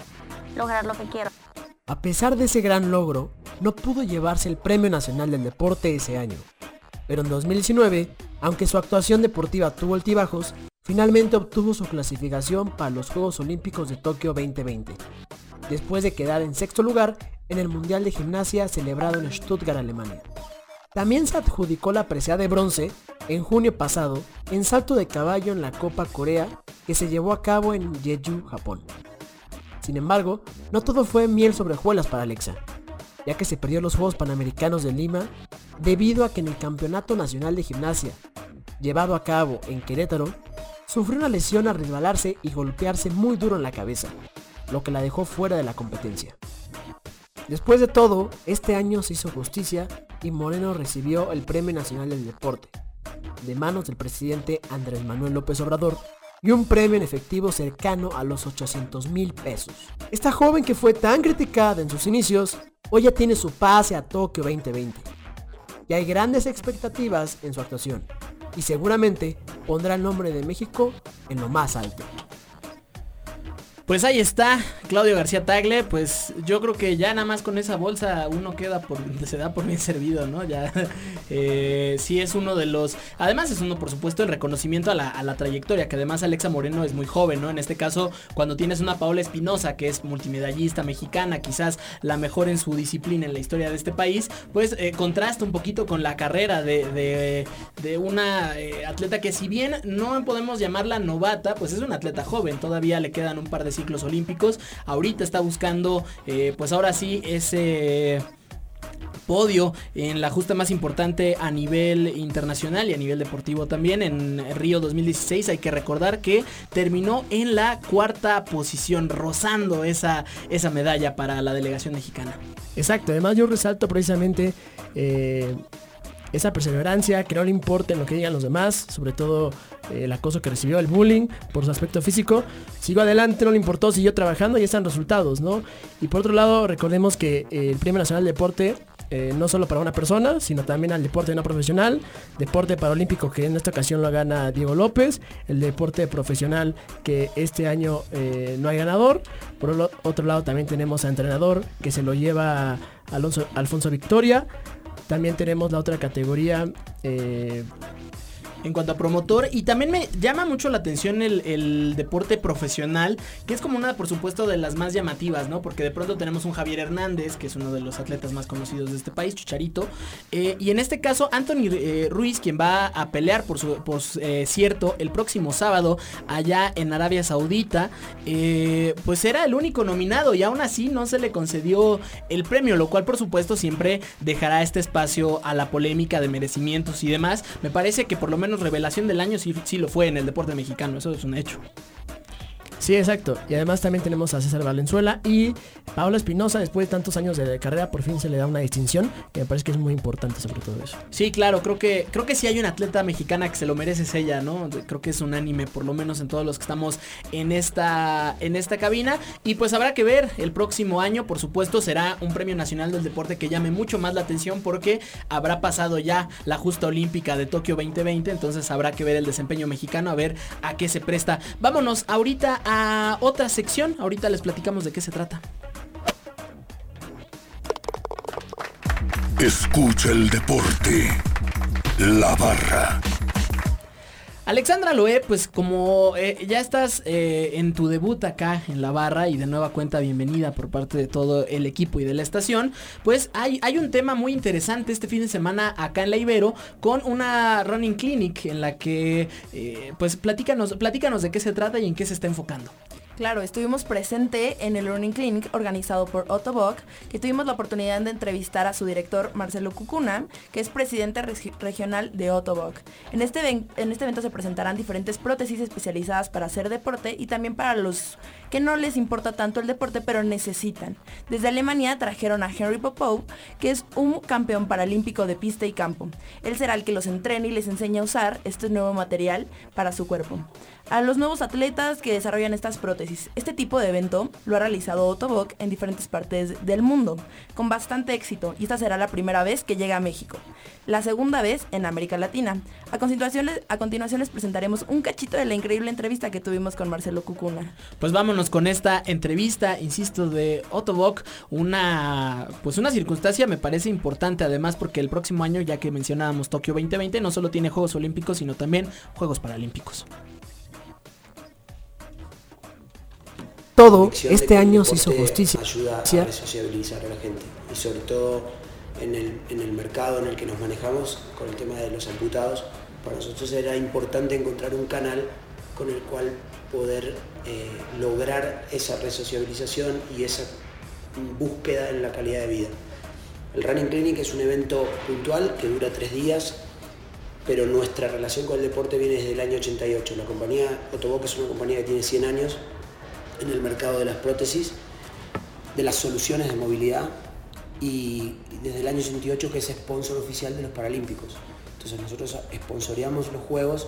lograr lo que quiero. A pesar de ese gran logro, no pudo llevarse el Premio Nacional del Deporte ese año. Pero en 2019, aunque su actuación deportiva tuvo altibajos, finalmente obtuvo su clasificación para los Juegos Olímpicos de Tokio 2020, después de quedar en sexto lugar en el Mundial de Gimnasia celebrado en Stuttgart, Alemania. También se adjudicó la presea de bronce en junio pasado en salto de caballo en la Copa Corea que se llevó a cabo en Jeju, Japón. Sin embargo, no todo fue miel sobre hojuelas para Alexa, ya que se perdió los Juegos Panamericanos de Lima debido a que en el Campeonato Nacional de Gimnasia, llevado a cabo en Querétaro, sufrió una lesión al resbalarse y golpearse muy duro en la cabeza, lo que la dejó fuera de la competencia. Después de todo, este año se hizo justicia y Moreno recibió el Premio Nacional del Deporte, de manos del presidente Andrés Manuel López Obrador, y un premio en efectivo cercano a los 800 mil pesos. Esta joven que fue tan criticada en sus inicios, hoy ya tiene su pase a Tokio 2020. Y hay grandes expectativas en su actuación, y seguramente pondrá el nombre de México en lo más alto. Pues ahí está, Claudio García Tagle, pues yo creo que ya nada más con esa bolsa uno queda por, se da por bien servido, ¿no? Ya eh, sí es uno de los, además es uno por supuesto el reconocimiento a la, trayectoria, que además Alexa Moreno es muy joven, ¿no? En este caso, cuando tienes una Paola Espinosa, que es multimedallista mexicana, quizás la mejor en su disciplina en la historia de este país, pues eh, contrasta un poquito con la carrera de, una eh, atleta que si bien no podemos llamarla novata, pues es una atleta joven, todavía le quedan un par de ciclos olímpicos. Ahorita está buscando, eh, pues ahora sí, ese podio en la justa más importante a nivel internacional y a nivel deportivo también en Río 2016 hay que recordar que terminó en la cuarta posición rozando esa, esa medalla para la delegación mexicana exacto además yo resalto precisamente eh, esa perseverancia, que no le importe lo que digan los demás, sobre todo eh, el acoso que recibió, el bullying por su aspecto físico. Sigo adelante, no le importó, siguió trabajando y están resultados, ¿no? Y por otro lado, recordemos que eh, el Premio Nacional de Deporte eh, no solo para una persona, sino también al deporte no profesional, deporte paralímpico que en esta ocasión lo gana Diego López, el deporte profesional que este año no hay ganador, por otro lado también tenemos a entrenador que se lo lleva Alonso, Alfonso Victoria, también tenemos la otra categoría, eh, en cuanto a promotor. Y también me llama mucho la atención el, deporte profesional, que es como una, por supuesto, de las más llamativas, ¿no? Porque de pronto tenemos un Javier Hernández, que es uno de los atletas más conocidos de este país, Chicharito. eh, y en este caso, Anthony eh, Ruiz, quien va a pelear por, eh, cierto el próximo sábado allá en Arabia Saudita, pues era el único nominado y aún así no se le concedió el premio, lo cual por supuesto siempre dejará este espacio a la polémica de merecimientos y demás. Me parece que por lo menos revelación del año sí, sí lo fue en el deporte mexicano, eso es un hecho. Sí, exacto. Y además también tenemos a César Valenzuela y Paola Espinosa, después de tantos años de carrera, por fin se le da una distinción, que me parece que es muy importante sobre todo eso. Sí, claro, creo que creo que sí hay una atleta mexicana que se lo merece es ella, ¿no? Creo que es unánime, por lo menos en todos los que estamos en esta en esta cabina y pues habrá que ver el próximo año, por supuesto, será un premio nacional del deporte que llame mucho más la atención porque habrá pasado ya la justa olímpica de Tokio 2020, entonces habrá que ver el desempeño mexicano a ver a qué se presta. Vámonos ahorita a otra sección, ahorita les platicamos de qué se trata. Escucha el deporte. La barra. Alexandra Loé, pues como eh, ya estás eh, en tu debut acá en la barra y de nueva cuenta bienvenida por parte de todo el equipo y de la estación, pues hay, hay un tema muy interesante este fin de semana acá en la Ibero con una running clinic en la que eh, pues platícanos, platícanos de qué se trata y en qué se está enfocando. Claro, estuvimos presente en el Running Clinic organizado por Otto Bock, que tuvimos la oportunidad de entrevistar a su director Marcelo Cucuna, que es presidente regi- regional de Otto Bock. En este, en este evento se presentarán diferentes prótesis especializadas para hacer deporte y también para los que no les importa tanto el deporte pero necesitan. Desde Alemania trajeron a Henry Popov, que es un campeón paralímpico de pista y campo. Él será el que los entrene y les enseña a usar este nuevo material para su cuerpo a los nuevos atletas que desarrollan estas prótesis. Este tipo de evento lo ha realizado Otto Bock en diferentes partes del mundo, con bastante éxito, y esta será la primera vez que llega a México. La segunda vez en América Latina. A continuación, les- a continuación les presentaremos un cachito de la increíble entrevista que tuvimos con Marcelo Cucuna. Pues vámonos con esta entrevista, insisto, de Otto Bock, una pues una circunstancia me parece importante además porque el próximo año, ya que mencionábamos Tokio 2020, no solo tiene Juegos Olímpicos, sino también Juegos Paralímpicos. Todo este año se hizo justicia. Ayuda a resociabilizar a la gente y sobre todo en el, mercado en el que nos manejamos con el tema de los amputados, para nosotros era importante encontrar un canal con el cual poder eh, lograr esa resociabilización y esa búsqueda en la calidad de vida. El Running Clinic es un evento puntual que dura tres días, pero nuestra relación con el deporte viene desde el año 88. La compañía Otoboc es una compañía que tiene 100 años en el mercado de las prótesis, de las soluciones de movilidad y desde el año 88 que es sponsor oficial de los Paralímpicos. Entonces nosotros sponsoreamos los Juegos,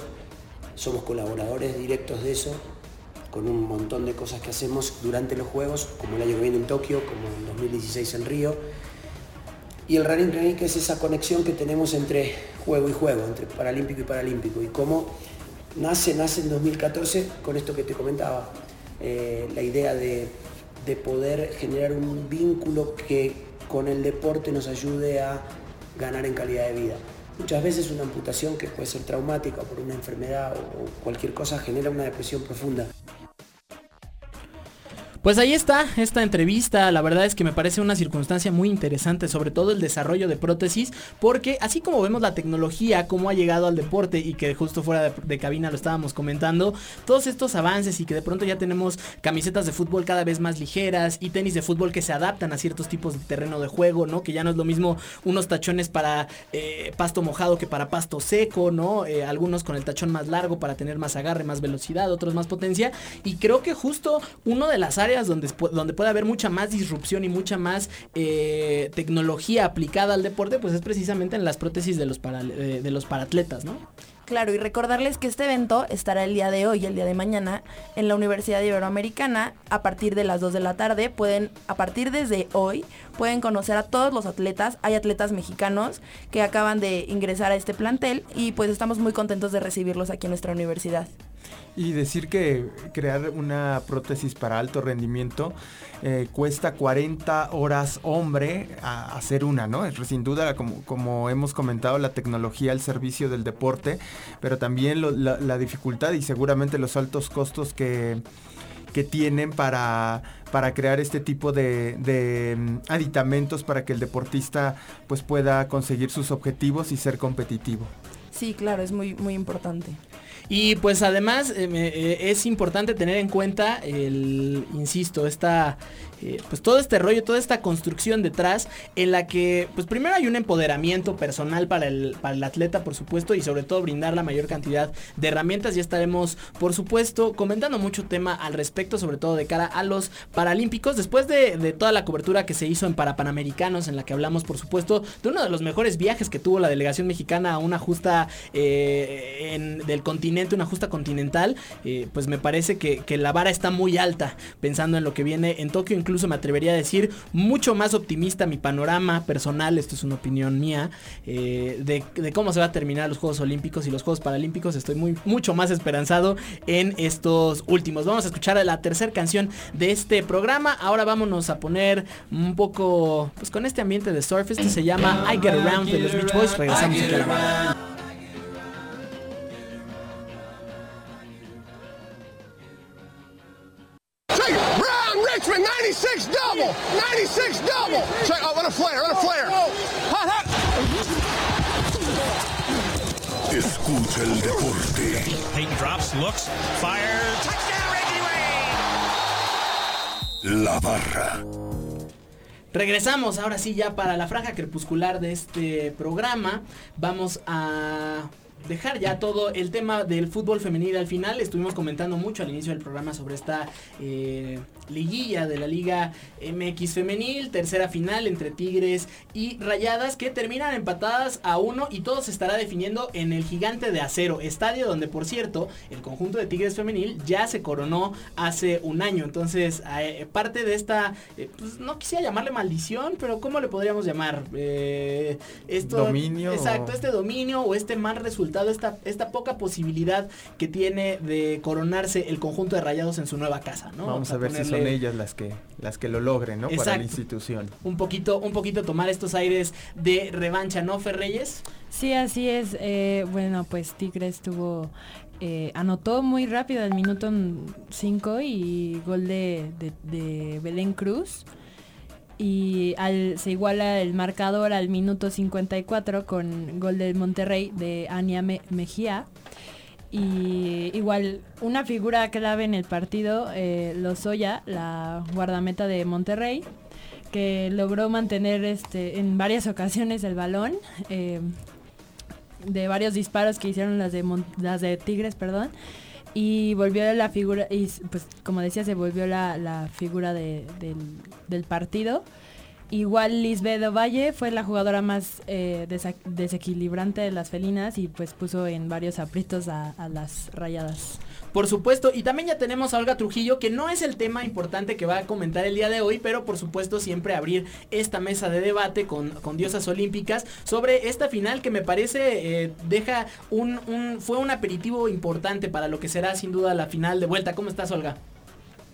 somos colaboradores directos de eso, con un montón de cosas que hacemos durante los Juegos, como el año que viene en Tokio, como en 2016 en Río. Y el Running Clinic es esa conexión que tenemos entre juego y juego, entre paralímpico y paralímpico. Y cómo nace, nace en 2014 con esto que te comentaba, eh, la idea de, de poder generar un vínculo que con el deporte nos ayude a ganar en calidad de vida. Muchas veces una amputación que puede ser traumática por una enfermedad o cualquier cosa genera una depresión profunda. Pues ahí está esta entrevista, la verdad es que me parece una circunstancia muy interesante, sobre todo el desarrollo de prótesis, porque así como vemos la tecnología, cómo ha llegado al deporte y que justo fuera de, cabina lo estábamos comentando, todos estos avances y que de pronto ya tenemos camisetas de fútbol cada vez más ligeras y tenis de fútbol que se adaptan a ciertos tipos de terreno de juego, ¿no? Que ya no es lo mismo unos tachones para eh, pasto mojado que para pasto seco, ¿no? Eh, algunos con el tachón más largo para tener más agarre, más velocidad, otros más potencia y creo que justo uno de las áreas donde, puede haber mucha más disrupción y mucha más eh, tecnología aplicada al deporte, pues es precisamente en las prótesis de los, de, de los paratletas, ¿no? Claro, y recordarles que este evento estará el día de hoy y el día de mañana en la Universidad Iberoamericana a partir de las 2 de la tarde. Pueden, a partir desde hoy, pueden conocer a todos los atletas. Hay atletas mexicanos que acaban de ingresar a este plantel y pues estamos muy contentos de recibirlos aquí en nuestra universidad. Y decir que crear una prótesis para alto rendimiento eh, cuesta 40 horas hombre a hacer una, ¿no? Sin duda, como, como hemos comentado, la tecnología al servicio del deporte, pero también la dificultad y seguramente los altos costos que, que tienen para, para crear este tipo de, de, mm, aditamentos para que el deportista pues pueda conseguir sus objetivos y ser competitivo. Sí, claro, es muy, muy importante. Y pues además eh, eh, es importante tener en cuenta el, insisto, esta, eh, pues todo este rollo, toda esta construcción detrás en la que, pues primero hay un empoderamiento personal para el, para el atleta, por supuesto, y sobre todo brindar la mayor cantidad de herramientas. Ya estaremos, por supuesto, comentando mucho tema al respecto, sobre todo de cara a los Paralímpicos. Después de, de toda la cobertura que se hizo en Parapanamericanos, en la que hablamos, por supuesto, de uno de los mejores viajes que tuvo la delegación mexicana a una justa eh, en- del continente, una justa continental, eh, pues me parece que, que la vara está muy alta pensando en lo que viene en Tokio. Incluso me atrevería a decir mucho más optimista mi panorama personal, esto es una opinión mía, eh, de, cómo se va a terminar los Juegos Olímpicos y los Juegos Paralímpicos. Estoy muy, mucho más esperanzado en estos últimos. Vamos a escuchar la tercera canción de este programa. Ahora vámonos a poner un poco, pues con este ambiente de surf. Esto se llama I Get Around de los Beach Boys. Regresamos la. Brown Richmond, 96 double. 96 double. Check. Oh, what a flare. What a flare. Hot, hot. Escucha el deporte. Peyton drops, looks, fires. Touchdown, Reggie Wayne. La barra. Regresamos ahora sí ya para la franja crepuscular de este programa. Vamos a dejar ya todo el tema del fútbol femenil al final. Estuvimos comentando mucho al inicio del programa sobre esta eh, liguilla de la Liga MX femenil, tercera final entre Tigres y Rayadas que terminan empatadas a uno y todo se estará definiendo en el Gigante de Acero, estadio donde por cierto el conjunto de Tigres femenil ya se coronó hace un año. Entonces eh, parte de esta, eh, pues no quisiera llamarle maldición, pero ¿cómo le podríamos llamar? Esto, Dominio Exacto, este dominio o este mal resultado, esta, esta poca posibilidad que tiene de coronarse el conjunto de Rayados en su nueva casa, ¿no? Vamos a ver si son ellas las que, las que lo logren, ¿no? Para la institución. un poquito, un poquito tomar estos aires de revancha, ¿no, Ferreyes? Sí, así es. eh, bueno, pues Tigres tuvo... eh, anotó muy rápido al minuto 5 y gol de, de- de Belén Cruz. Y se iguala el marcador al minuto 54 con gol del Monterrey de Ania Me- Mejía. Y igual una figura clave en el partido, eh, Lozoya, la guardameta de Monterrey, que logró mantener este en varias ocasiones el balón. eh, de varios disparos que hicieron las de las de Tigres, perdón. Y volvió la figura, y pues como decía, se volvió la, la figura de- del, del partido. Igual Lisbeth Ovalle fue la jugadora más eh, desequilibrante de las felinas y pues puso en varios aprietos a, a las rayadas. Por supuesto, y también ya tenemos a Olga Trujillo, que no es el tema importante que va a comentar el día de hoy, pero por supuesto siempre abrir esta mesa de debate con, diosas olímpicas sobre esta final que me parece eh, deja un, fue un aperitivo importante para lo que será sin duda la final de vuelta. ¿Cómo estás, Olga?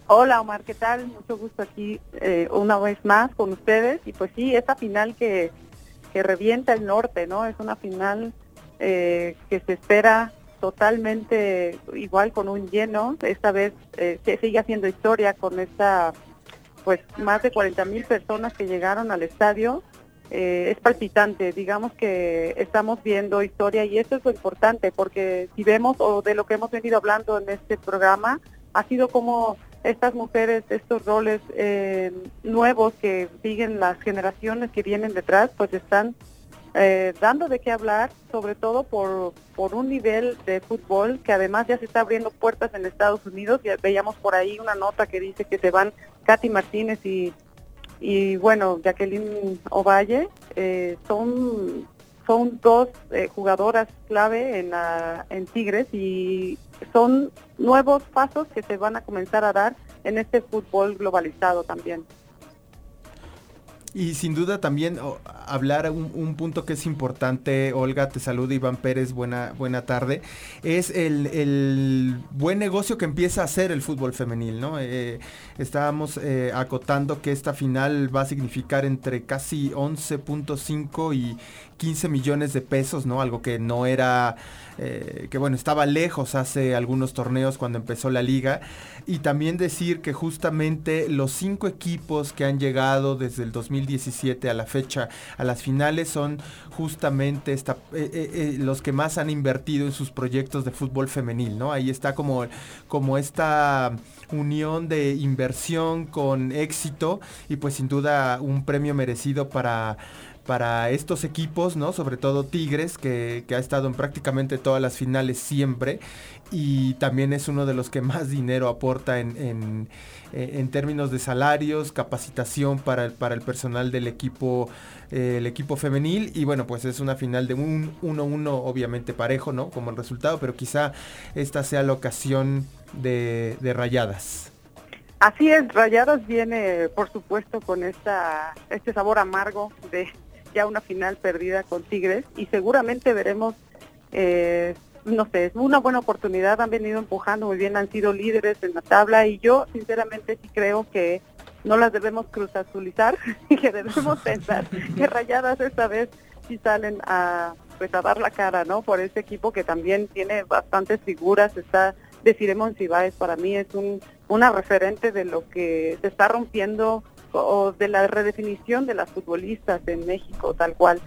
Hola Omar, ¿qué tal? Mucho gusto aquí eh, una vez más con ustedes. Y pues sí, esta final que, que revienta el norte, ¿no? Es una final eh, que se espera totalmente igual con un lleno. Esta vez eh, se sigue haciendo historia con esta, pues más de 40 mil personas que llegaron al estadio. Eh, es palpitante, digamos que estamos viendo historia y eso es lo importante porque si vemos o de lo que hemos venido hablando en este programa, ha sido como estas mujeres, estos roles eh, nuevos que siguen las generaciones que vienen detrás, pues están eh, dando de qué hablar, sobre todo por, por un nivel de fútbol que además ya se está abriendo puertas en Estados Unidos. Ya veíamos por ahí una nota que dice que se van Katy Martínez y, y bueno, Jacqueline Ovalle. eh, son, son dos eh, jugadoras clave en, la, en Tigres y son nuevos pasos que se van a comenzar a dar en este fútbol globalizado también. Y sin duda también hablar un, un punto que es importante, Olga, te saluda Iván Pérez, buena, buena tarde, es el, el buen negocio que empieza a hacer el fútbol femenil, ¿no? Eh, estábamos eh, acotando que esta final va a significar entre casi 11.5 y 15 millones de pesos, ¿no? Algo que no era, eh, que bueno, estaba lejos hace algunos torneos cuando empezó la liga. Y también decir que justamente los cinco equipos que han llegado desde el 2017 a la fecha a las finales son justamente eh, eh, los que más han invertido en sus proyectos de fútbol femenil, ¿no? Ahí está como, como esta unión de inversión con éxito y pues sin duda un premio merecido para para estos equipos, ¿no? Sobre todo Tigres, que, que, ha estado en prácticamente todas las finales siempre. Y también es uno de los que más dinero aporta en, en, en términos de salarios, capacitación para el, para el personal del equipo, eh, el equipo femenil. Y bueno, pues es una final de un 1-1, obviamente parejo, ¿no? Como el resultado, pero quizá esta sea la ocasión de, de rayadas. Así es, Rayadas viene, por supuesto, con esta este sabor amargo de ya una final perdida con Tigres y seguramente veremos, eh, no sé, es una buena oportunidad, han venido empujando muy bien, han sido líderes en la tabla y yo sinceramente sí creo que no las debemos cruzazulizar y que debemos pensar que Rayadas esta vez sí salen a pues a dar la cara, ¿no? Por ese equipo que también tiene bastantes figuras, está de Ciremon Cibáez para mí es un una referente de lo que se está rompiendo o de la redefinición de las futbolistas en México, tal cual.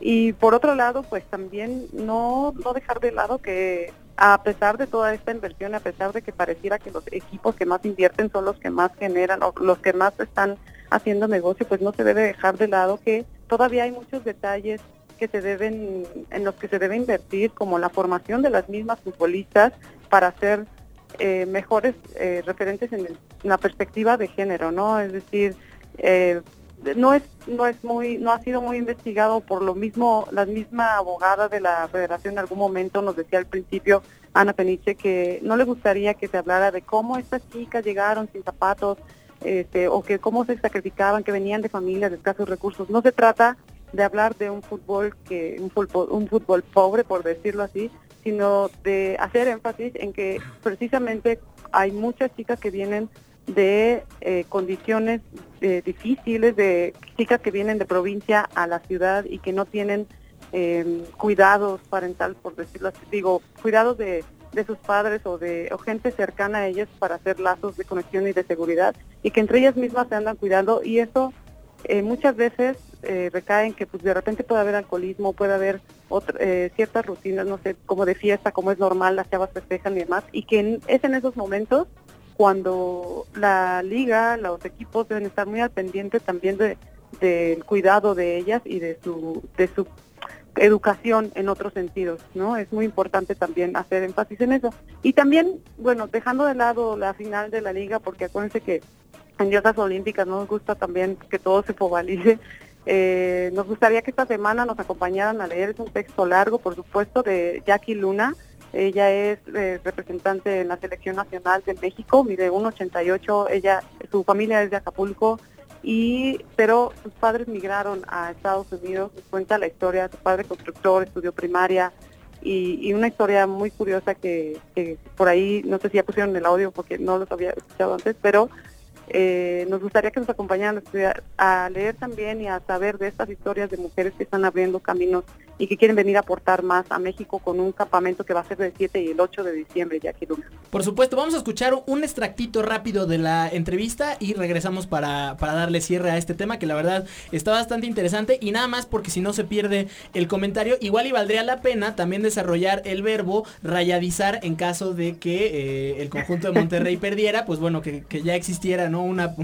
Y por otro lado, pues también no, no dejar de lado que a pesar de toda esta inversión, a pesar de que pareciera que los equipos que más invierten son los que más generan o los que más están haciendo negocio, pues no se debe dejar de lado que todavía hay muchos detalles que se deben, en los que se debe invertir, como la formación de las mismas futbolistas para hacer eh, mejores eh, referentes en, el, en, la perspectiva de género, ¿no? Es decir, eh, no es no es muy no ha sido muy investigado por lo mismo la misma abogada de la Federación en algún momento nos decía al principio Ana Peniche que no le gustaría que se hablara de cómo estas chicas llegaron sin zapatos este, o que cómo se sacrificaban que venían de familias de escasos recursos. No se trata de hablar de un fútbol que un fútbol, un fútbol pobre por decirlo así sino de hacer énfasis en que precisamente hay muchas chicas que vienen de eh, condiciones eh, difíciles, de chicas que vienen de provincia a la ciudad y que no tienen eh, cuidados parental, por decirlo así, digo, cuidados de, de sus padres o de o gente cercana a ellas para hacer lazos de conexión y de seguridad y que entre ellas mismas se andan cuidando y eso eh, muchas veces eh, recaen que pues de repente puede haber alcoholismo, puede haber otra, eh, ciertas rutinas, no sé, como de fiesta, como es normal, las chavas festejan y demás, y que en, es en esos momentos cuando la liga, los equipos deben estar muy al pendiente también de cuidado de ellas y de su de su educación en otros sentidos, ¿no? Es muy importante también hacer énfasis en eso. Y también, bueno, dejando de lado la final de la liga, porque acuérdense que en diosas olímpicas nos gusta también que todo se focalice. Eh, nos gustaría que esta semana nos acompañaran a leer, es un texto largo, por supuesto, de Jackie Luna. Ella es eh, representante en la Selección Nacional de México, mide 1,88, ella, su familia es de Acapulco, y pero sus padres migraron a Estados Unidos, nos cuenta la historia, su padre constructor, estudió primaria, y, una historia muy curiosa que, por ahí, no sé si ya pusieron el audio porque no los había escuchado antes, pero eh, nos gustaría que nos acompañaran a, a leer también y a saber de estas historias de mujeres que están abriendo caminos y que quieren venir a aportar más a México con un campamento que va a ser del 7 y el 8 de diciembre, Jackie Luna. Por supuesto, vamos a escuchar un extractito rápido de la entrevista y regresamos para, para darle cierre a este tema que la verdad está bastante interesante y nada más porque si no se pierde el comentario, igual y valdría la pena también desarrollar el verbo rayadizar en caso de que eh, el conjunto de Monterrey perdiera, pues bueno, que ya existiera, ¿no? Una,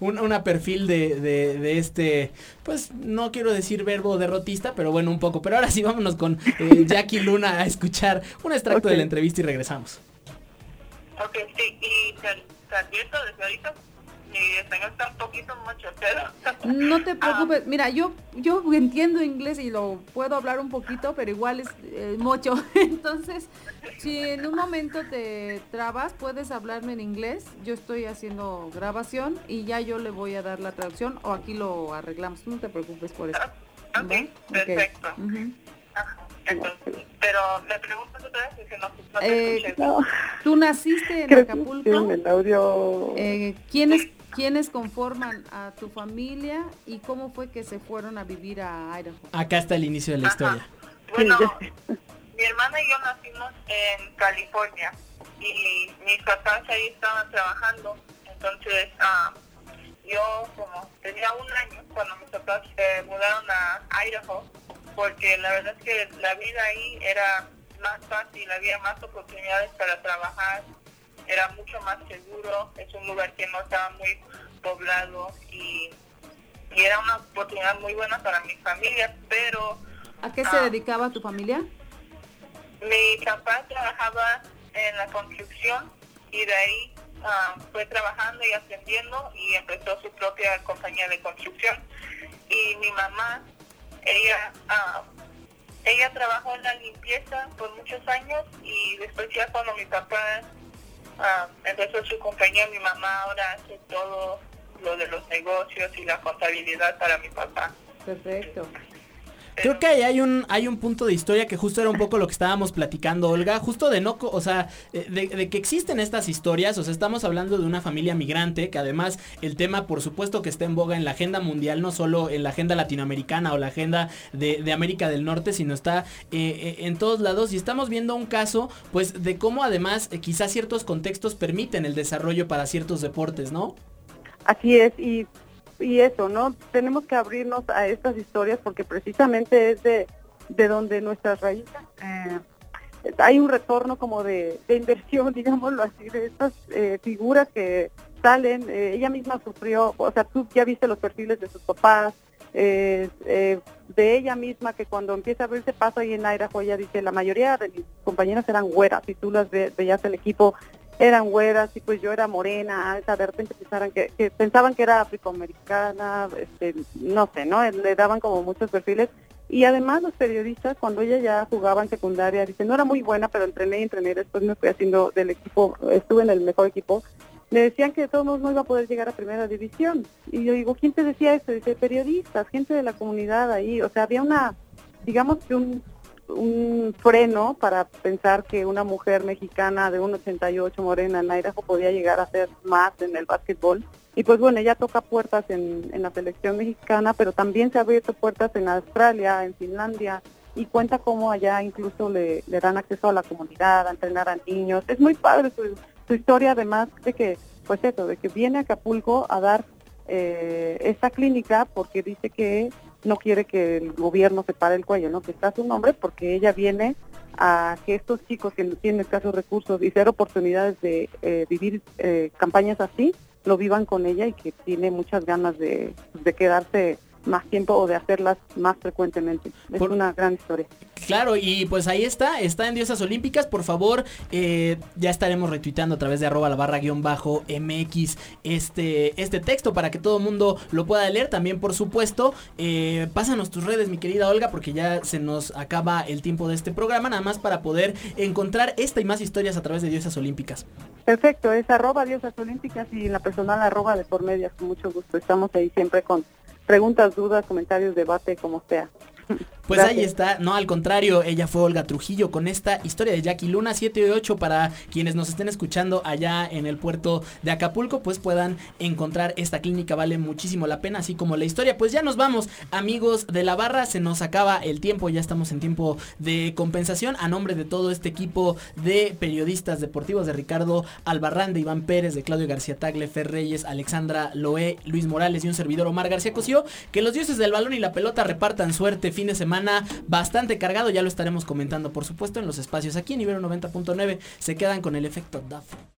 una, una perfil de, de, de este, pues no quiero decir verbo derrotista, pero bueno, un poco, pero ahora sí vámonos con eh, Jackie Luna a escuchar un extracto Okay. de la entrevista y regresamos. Ok, sí, y te, te advierto desde ahorita mi español está un poquito mucho, pero... No te preocupes, mira, yo yo entiendo inglés y lo puedo hablar un poquito, pero igual es eh, mucho. Entonces, si en un momento te trabas, puedes hablarme en inglés. Yo estoy haciendo grabación y ya yo le voy a dar la traducción o aquí lo arreglamos. No te preocupes por eso. Ok, perfecto. Ajá, entonces, pero me preguntas otra vez que no, no te Eh, escuché. Tú naciste en Creo que Acapulco. el audio. Eh, ¿quiénes, ¿Quiénes conforman a tu familia y cómo fue que se fueron a vivir a Idaho? Acá está el inicio de la historia. Bueno, mi hermana y yo nacimos en California y mis papás ahí estaban trabajando. Entonces, ah, yo como tenía un año cuando mis papás se mudaron a Idaho, porque la verdad es que la vida ahí era más fácil, había más oportunidades para trabajar, era mucho más seguro, es un lugar que no estaba muy poblado y, y era una oportunidad muy buena para mi familia, pero ¿A qué se Ah. dedicaba tu familia? mi papá trabajaba en la construcción y de ahí ah, fue trabajando y aprendiendo y empezó su propia compañía de construcción. Y mi mamá, ella, ah, ella trabajó en la limpieza por muchos años y después ya cuando mi papá ah, empezó su compañía, mi mamá ahora hace todo lo de los negocios y la contabilidad para mi papá. Perfecto. Creo que ahí hay un, hay un punto de historia que justo era un poco lo que estábamos platicando, Olga, justo de no, o sea, eh, de, que existen estas historias, o sea, estamos hablando de una familia migrante, que además el tema, por supuesto, que está en boga en la agenda mundial, no solo en la agenda latinoamericana o la agenda de, América del Norte, sino está eh, eh, en todos lados y estamos viendo un caso, pues, de cómo además quizás ciertos contextos permiten el desarrollo para ciertos deportes, ¿no? Así es, y, y eso, ¿no? Tenemos que abrirnos a estas historias porque precisamente es de, de donde nuestras raíces, eh, hay un retorno como de, de inversión, digámoslo así, de estas eh, figuras que salen, eh, ella misma sufrió, o sea, tú ya viste los perfiles de sus papás, eh, eh, de ella misma que cuando empieza a abrirse paso ahí en Idaho, ella dice, la mayoría de mis compañeras eran güeras, y tú las ve- veías el equipo, eran güeras y pues yo era morena, alta, de repente pensaran que, que pensaban que era afroamericana, este, no sé, ¿no? Le daban como muchos perfiles. Y además los periodistas, cuando ella ya jugaba en secundaria, dice, no era muy buena, pero entrené y entrené, después me fui haciendo del equipo, estuve en el mejor equipo, le decían que de todos modos no iba a poder llegar a primera división. Y yo digo, ¿quién te decía esto? Dice, periodistas, gente de la comunidad ahí. O sea, había una, digamos que un, un freno para pensar que una mujer mexicana de 1,88 morena en Idaho podía llegar a hacer más en el básquetbol. Y pues bueno, ella toca puertas en, en la selección mexicana, pero también se ha abierto puertas en Australia, en Finlandia, y cuenta cómo allá incluso le, dan acceso a la comunidad, a entrenar a niños. Es muy padre su, su historia, además de que, pues eso, de que viene a Acapulco a dar eh, esta clínica porque dice que no quiere que el gobierno se pare el cuello, ¿no? Que está su nombre porque ella viene a que estos chicos que tienen escasos recursos y cero oportunidades de eh, vivir eh, campañas así, lo vivan con ella y que tiene muchas ganas de quedarse más tiempo o de hacerlas más frecuentemente. Es una gran historia. Claro, y pues ahí está, está en Diosas Olímpicas, por favor, eh, ya estaremos retuiteando a través de arroba la barra guion bajo MX este, este texto para que todo el mundo lo pueda leer, también por supuesto, eh, pásanos tus redes mi querida Olga, porque ya se nos acaba el tiempo de este programa, nada más para poder encontrar esta y más historias a través de Diosas Olímpicas. Perfecto, es arroba diosas olímpicas y la personal arroba de por medias, con mucho gusto. Estamos ahí siempre con preguntas, dudas, comentarios, debate, como sea. Pues ahí está, no al contrario, ella fue Olga Trujillo con esta historia de Jackie Luna 7 y 8 para quienes nos estén escuchando allá en el puerto de Acapulco, pues puedan encontrar esta clínica, vale muchísimo la pena, así como la historia. Pues ya nos vamos, amigos de la barra, se nos acaba el tiempo, ya estamos en tiempo de compensación. A nombre de todo este equipo de periodistas deportivos de Ricardo Albarrán, de Iván Pérez, de Claudio García Tagle, Fer Reyes, Alexandra Loé, Luis Morales y un servidor Omar García Cosío, que los dioses del balón y la pelota repartan suerte fin de semana bastante cargado, ya lo estaremos comentando por supuesto en los espacios aquí en Ibero 90.9, se quedan con el efecto Duff.